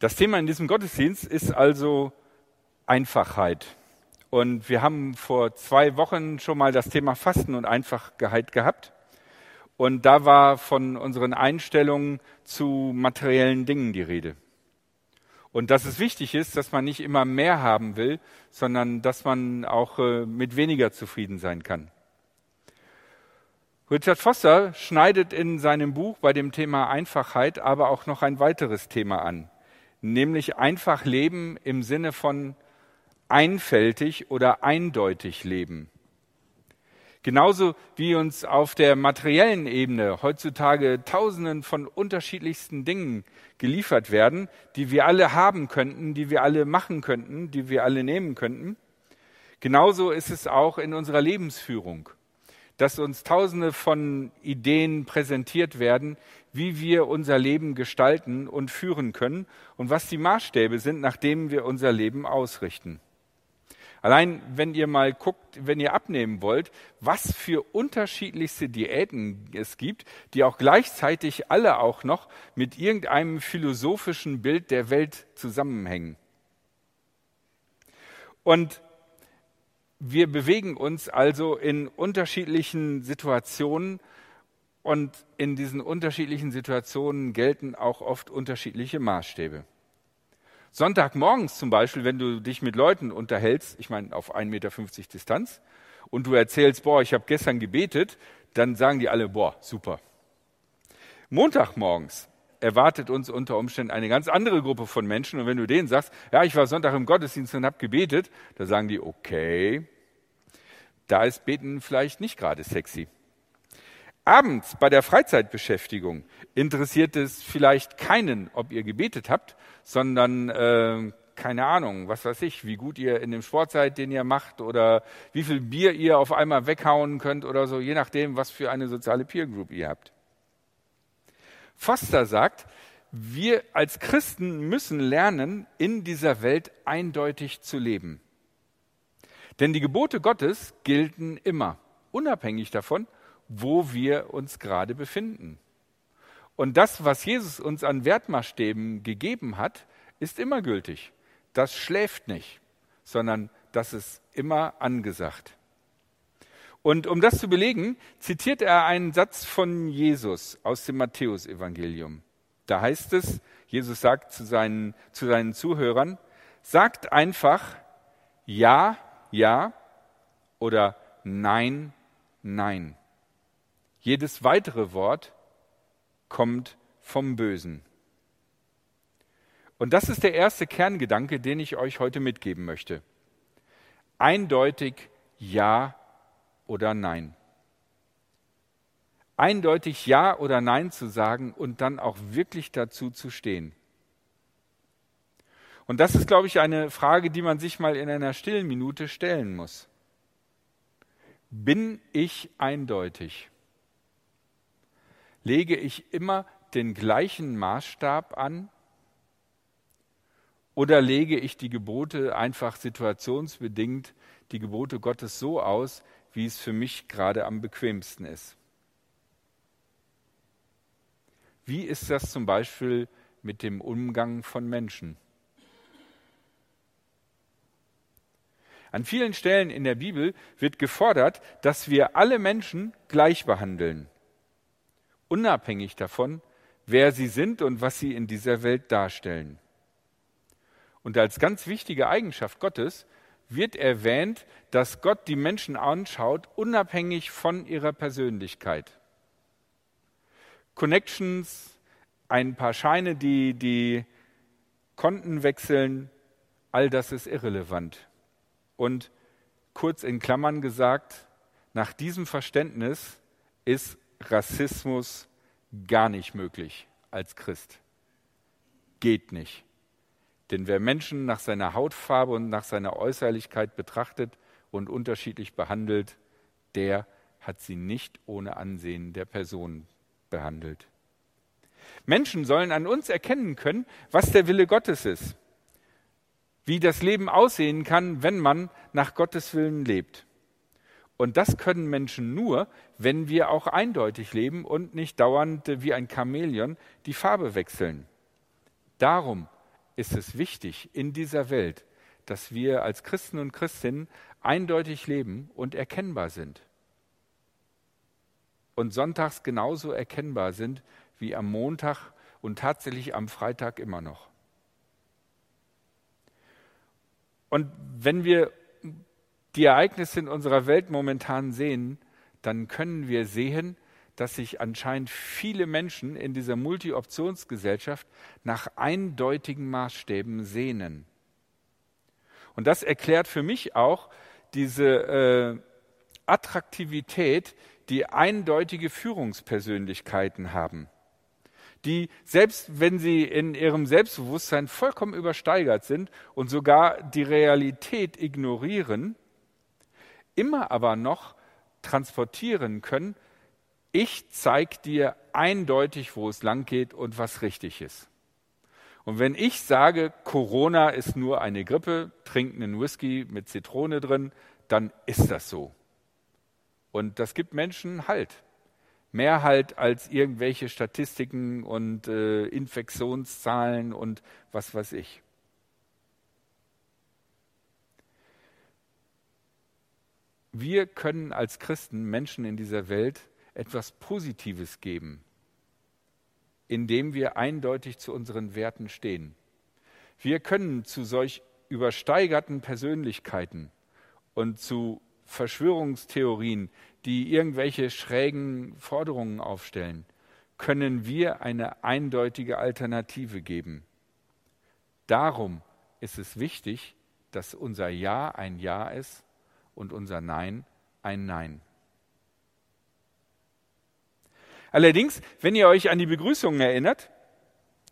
Das Thema in diesem Gottesdienst ist also Einfachheit. Und wir haben vor zwei Wochen schon mal das Thema Fasten und Einfachheit gehabt. Und da war von unseren Einstellungen zu materiellen Dingen die Rede. Und dass es wichtig ist, dass man nicht immer mehr haben will, sondern dass man auch äh, mit weniger zufrieden sein kann. Richard Foster schneidet in seinem Buch bei dem Thema Einfachheit aber auch noch ein weiteres Thema an, nämlich einfach leben im Sinne von einfältig oder eindeutig leben. Genauso wie uns auf der materiellen Ebene heutzutage Tausenden von unterschiedlichsten Dingen geliefert werden, die wir alle haben könnten, die wir alle machen könnten, die wir alle nehmen könnten. Genauso ist es auch in unserer Lebensführung, dass uns Tausende von Ideen präsentiert werden, wie wir unser Leben gestalten und führen können und was die Maßstäbe sind, nach denen wir unser Leben ausrichten. Allein wenn ihr mal guckt, wenn ihr abnehmen wollt, was für unterschiedlichste Diäten es gibt, die auch gleichzeitig alle auch noch mit irgendeinem philosophischen Bild der Welt zusammenhängen. Und wir bewegen uns also in unterschiedlichen Situationen und in diesen unterschiedlichen Situationen gelten auch oft unterschiedliche Maßstäbe. Sonntagmorgens zum Beispiel, wenn du dich mit Leuten unterhältst, ich meine auf 1,50 Meter Distanz, und du erzählst, boah, ich habe gestern gebetet, dann sagen die alle, boah, super. Montagmorgens erwartet uns unter Umständen eine ganz andere Gruppe von Menschen. Und wenn du denen sagst, ja, ich war Sonntag im Gottesdienst und habe gebetet, dann sagen die, okay, da ist Beten vielleicht nicht gerade sexy. Abends bei der Freizeitbeschäftigung interessiert es vielleicht keinen, ob ihr gebetet habt, sondern äh, keine Ahnung, was weiß ich, wie gut ihr in dem Sport seid, den ihr macht oder wie viel Bier ihr auf einmal weghauen könnt oder so, je nachdem, was für eine soziale Peer Group ihr habt. Foster sagt, wir als Christen müssen lernen, in dieser Welt eindeutig zu leben. Denn die Gebote Gottes gelten immer, unabhängig davon, wo wir uns gerade befinden. Und das, was Jesus uns an Wertmaßstäben gegeben hat, ist immer gültig. Das schläft nicht, sondern das ist immer angesagt. Und um das zu belegen, zitiert er einen Satz von Jesus aus dem Matthäusevangelium. Da heißt es, Jesus sagt zu seinen, zu seinen Zuhörern, sagt einfach Ja, ja oder Nein, nein. Jedes weitere Wort kommt vom Bösen. Und das ist der erste Kerngedanke, den ich euch heute mitgeben möchte. Eindeutig Ja oder Nein. Eindeutig Ja oder Nein zu sagen und dann auch wirklich dazu zu stehen. Und das ist, glaube ich, eine Frage, die man sich mal in einer stillen Minute stellen muss. Bin ich eindeutig? Lege ich immer den gleichen Maßstab an? Oder lege ich die Gebote einfach situationsbedingt, die Gebote Gottes so aus, wie es für mich gerade am bequemsten ist? Wie ist das zum Beispiel mit dem Umgang von Menschen? An vielen Stellen in der Bibel wird gefordert, dass wir alle Menschen gleich behandeln unabhängig davon, wer sie sind und was sie in dieser Welt darstellen. Und als ganz wichtige Eigenschaft Gottes wird erwähnt, dass Gott die Menschen anschaut, unabhängig von ihrer Persönlichkeit. Connections, ein paar Scheine, die die Konten wechseln, all das ist irrelevant. Und kurz in Klammern gesagt, nach diesem Verständnis ist Rassismus gar nicht möglich als Christ. Geht nicht. Denn wer Menschen nach seiner Hautfarbe und nach seiner Äußerlichkeit betrachtet und unterschiedlich behandelt, der hat sie nicht ohne Ansehen der Person behandelt. Menschen sollen an uns erkennen können, was der Wille Gottes ist, wie das Leben aussehen kann, wenn man nach Gottes Willen lebt. Und das können Menschen nur, wenn wir auch eindeutig leben und nicht dauernd wie ein Chamäleon die Farbe wechseln. Darum ist es wichtig in dieser Welt, dass wir als Christen und Christinnen eindeutig leben und erkennbar sind. Und sonntags genauso erkennbar sind wie am Montag und tatsächlich am Freitag immer noch. Und wenn wir die Ereignisse in unserer Welt momentan sehen, dann können wir sehen, dass sich anscheinend viele Menschen in dieser Multi-Optionsgesellschaft nach eindeutigen Maßstäben sehnen. Und das erklärt für mich auch diese äh, Attraktivität, die eindeutige Führungspersönlichkeiten haben die, selbst wenn sie in ihrem Selbstbewusstsein vollkommen übersteigert sind und sogar die Realität ignorieren, immer aber noch transportieren können, ich zeige dir eindeutig, wo es lang geht und was richtig ist. Und wenn ich sage, Corona ist nur eine Grippe, trinken einen Whisky mit Zitrone drin, dann ist das so. Und das gibt Menschen Halt mehr halt als irgendwelche Statistiken und äh, Infektionszahlen und was weiß ich. Wir können als Christen Menschen in dieser Welt etwas Positives geben, indem wir eindeutig zu unseren Werten stehen. Wir können zu solch übersteigerten Persönlichkeiten und zu Verschwörungstheorien, die irgendwelche schrägen Forderungen aufstellen, können wir eine eindeutige Alternative geben. Darum ist es wichtig, dass unser Ja ein Ja ist und unser Nein ein Nein. Allerdings, wenn ihr euch an die Begrüßungen erinnert,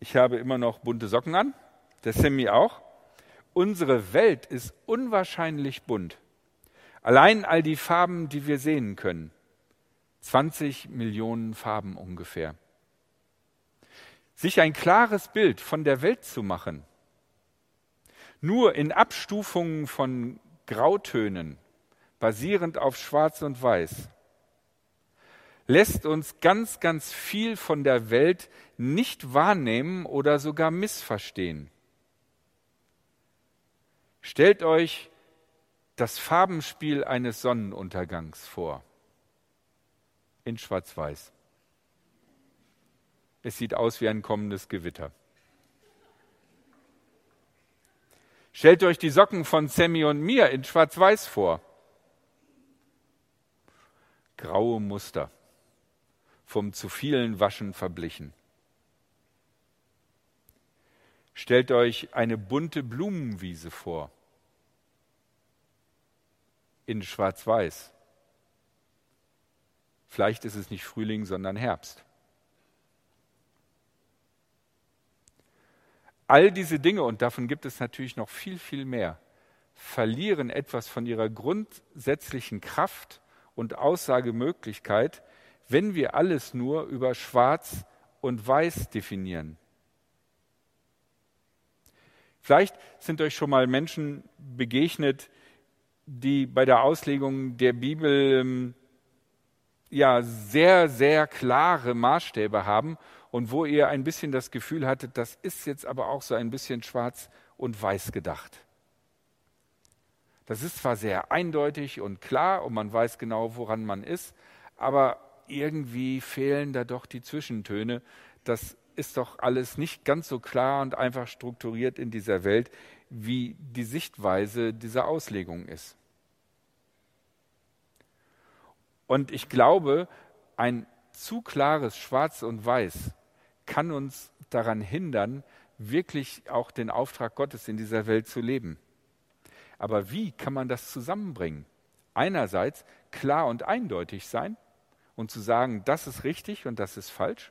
ich habe immer noch bunte Socken an, der Sammy auch, unsere Welt ist unwahrscheinlich bunt. Allein all die Farben, die wir sehen können. 20 Millionen Farben ungefähr. Sich ein klares Bild von der Welt zu machen, nur in Abstufungen von Grautönen, basierend auf Schwarz und Weiß, lässt uns ganz, ganz viel von der Welt nicht wahrnehmen oder sogar missverstehen. Stellt euch das Farbenspiel eines Sonnenuntergangs vor. In Schwarz-Weiß. Es sieht aus wie ein kommendes Gewitter. Stellt euch die Socken von Sammy und mir in Schwarz-Weiß vor. Graue Muster, vom zu vielen Waschen verblichen. Stellt euch eine bunte Blumenwiese vor in Schwarz-Weiß. Vielleicht ist es nicht Frühling, sondern Herbst. All diese Dinge, und davon gibt es natürlich noch viel, viel mehr, verlieren etwas von ihrer grundsätzlichen Kraft und Aussagemöglichkeit, wenn wir alles nur über Schwarz und Weiß definieren. Vielleicht sind euch schon mal Menschen begegnet, die bei der Auslegung der Bibel ähm, ja sehr, sehr klare Maßstäbe haben und wo ihr ein bisschen das Gefühl hattet, das ist jetzt aber auch so ein bisschen schwarz und weiß gedacht. Das ist zwar sehr eindeutig und klar und man weiß genau, woran man ist, aber irgendwie fehlen da doch die Zwischentöne. Das ist doch alles nicht ganz so klar und einfach strukturiert in dieser Welt, wie die Sichtweise dieser Auslegung ist. Und ich glaube, ein zu klares Schwarz und Weiß kann uns daran hindern, wirklich auch den Auftrag Gottes in dieser Welt zu leben. Aber wie kann man das zusammenbringen? Einerseits klar und eindeutig sein und zu sagen, das ist richtig und das ist falsch.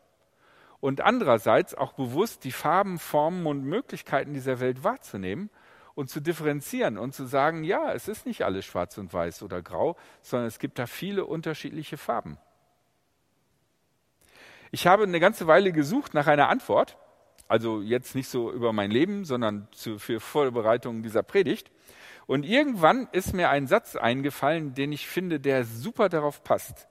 Und andererseits auch bewusst die Farben, Formen und Möglichkeiten dieser Welt wahrzunehmen und zu differenzieren und zu sagen, ja, es ist nicht alles schwarz und weiß oder grau, sondern es gibt da viele unterschiedliche Farben. Ich habe eine ganze Weile gesucht nach einer Antwort, also jetzt nicht so über mein Leben, sondern zu, für Vorbereitung dieser Predigt. Und irgendwann ist mir ein Satz eingefallen, den ich finde, der super darauf passt.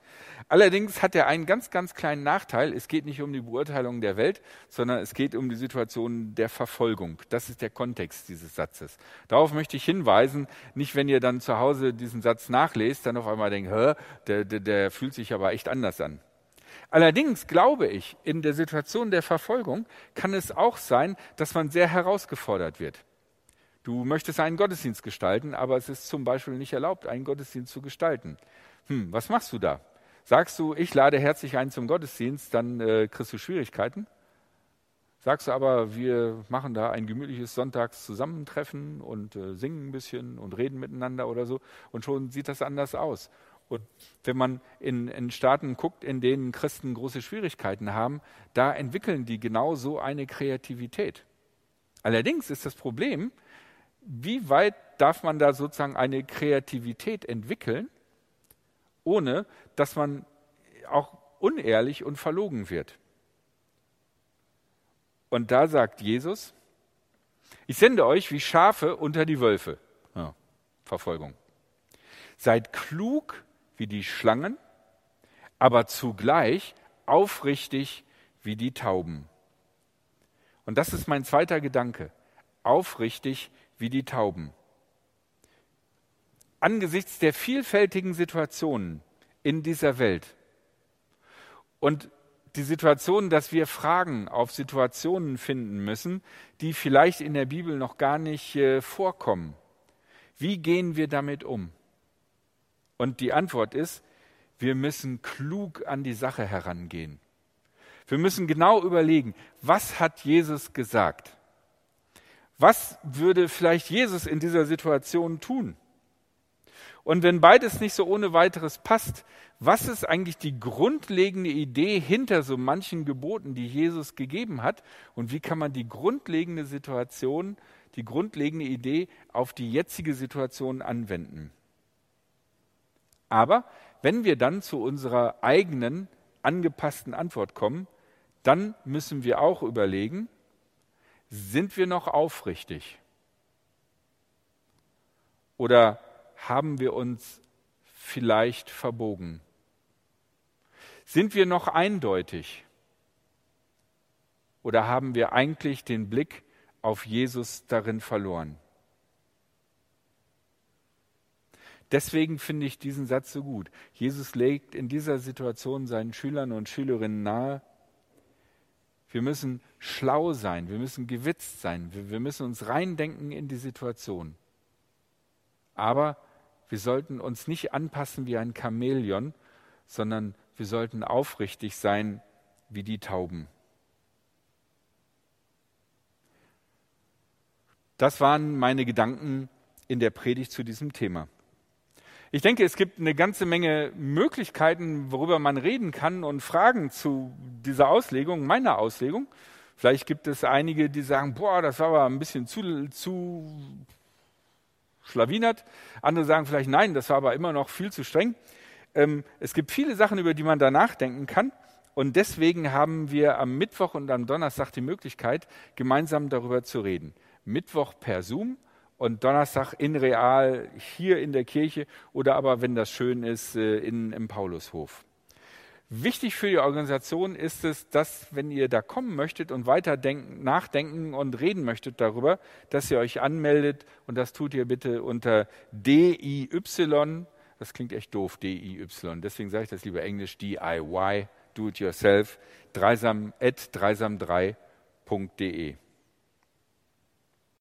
Allerdings hat er einen ganz, ganz kleinen Nachteil. Es geht nicht um die Beurteilung der Welt, sondern es geht um die Situation der Verfolgung. Das ist der Kontext dieses Satzes. Darauf möchte ich hinweisen, nicht wenn ihr dann zu Hause diesen Satz nachlest, dann auf einmal denkt, Hä, der, der, der fühlt sich aber echt anders an. Allerdings glaube ich, in der Situation der Verfolgung kann es auch sein, dass man sehr herausgefordert wird. Du möchtest einen Gottesdienst gestalten, aber es ist zum Beispiel nicht erlaubt, einen Gottesdienst zu gestalten. Hm, was machst du da? Sagst du, ich lade herzlich ein zum Gottesdienst, dann äh, kriegst du Schwierigkeiten. Sagst du aber, wir machen da ein gemütliches Sonntagszusammentreffen und äh, singen ein bisschen und reden miteinander oder so und schon sieht das anders aus. Und wenn man in, in Staaten guckt, in denen Christen große Schwierigkeiten haben, da entwickeln die genau so eine Kreativität. Allerdings ist das Problem, wie weit darf man da sozusagen eine Kreativität entwickeln, ohne dass man auch unehrlich und verlogen wird. Und da sagt Jesus, ich sende euch wie Schafe unter die Wölfe. Ja, Verfolgung. Seid klug wie die Schlangen, aber zugleich aufrichtig wie die Tauben. Und das ist mein zweiter Gedanke. Aufrichtig wie die Tauben. Angesichts der vielfältigen Situationen in dieser Welt und die Situation, dass wir Fragen auf Situationen finden müssen, die vielleicht in der Bibel noch gar nicht äh, vorkommen. Wie gehen wir damit um? Und die Antwort ist, wir müssen klug an die Sache herangehen. Wir müssen genau überlegen, was hat Jesus gesagt? Was würde vielleicht Jesus in dieser Situation tun? Und wenn beides nicht so ohne weiteres passt, was ist eigentlich die grundlegende Idee hinter so manchen Geboten, die Jesus gegeben hat? Und wie kann man die grundlegende Situation, die grundlegende Idee auf die jetzige Situation anwenden? Aber wenn wir dann zu unserer eigenen angepassten Antwort kommen, dann müssen wir auch überlegen, sind wir noch aufrichtig? Oder haben wir uns vielleicht verbogen? Sind wir noch eindeutig? Oder haben wir eigentlich den Blick auf Jesus darin verloren? Deswegen finde ich diesen Satz so gut. Jesus legt in dieser Situation seinen Schülern und Schülerinnen nahe, wir müssen schlau sein, wir müssen gewitzt sein, wir, wir müssen uns reindenken in die Situation. Aber wir sollten uns nicht anpassen wie ein Chamäleon, sondern wir sollten aufrichtig sein wie die Tauben. Das waren meine Gedanken in der Predigt zu diesem Thema. Ich denke, es gibt eine ganze Menge Möglichkeiten, worüber man reden kann und Fragen zu dieser Auslegung, meiner Auslegung. Vielleicht gibt es einige, die sagen, boah, das war aber ein bisschen zu, zu schlawinert. Andere sagen vielleicht, nein, das war aber immer noch viel zu streng. Ähm, es gibt viele Sachen, über die man da nachdenken kann. Und deswegen haben wir am Mittwoch und am Donnerstag die Möglichkeit, gemeinsam darüber zu reden. Mittwoch per Zoom und Donnerstag in Real hier in der Kirche oder aber, wenn das schön ist, äh, in, im Paulushof. Wichtig für die Organisation ist es, dass, wenn ihr da kommen möchtet und weiter denken, nachdenken und reden möchtet darüber, dass ihr euch anmeldet und das tut ihr bitte unter DIY. Das klingt echt doof, DIY. Deswegen sage ich das lieber Englisch, DIY, do it yourself, dreisam, at dreisam3.de.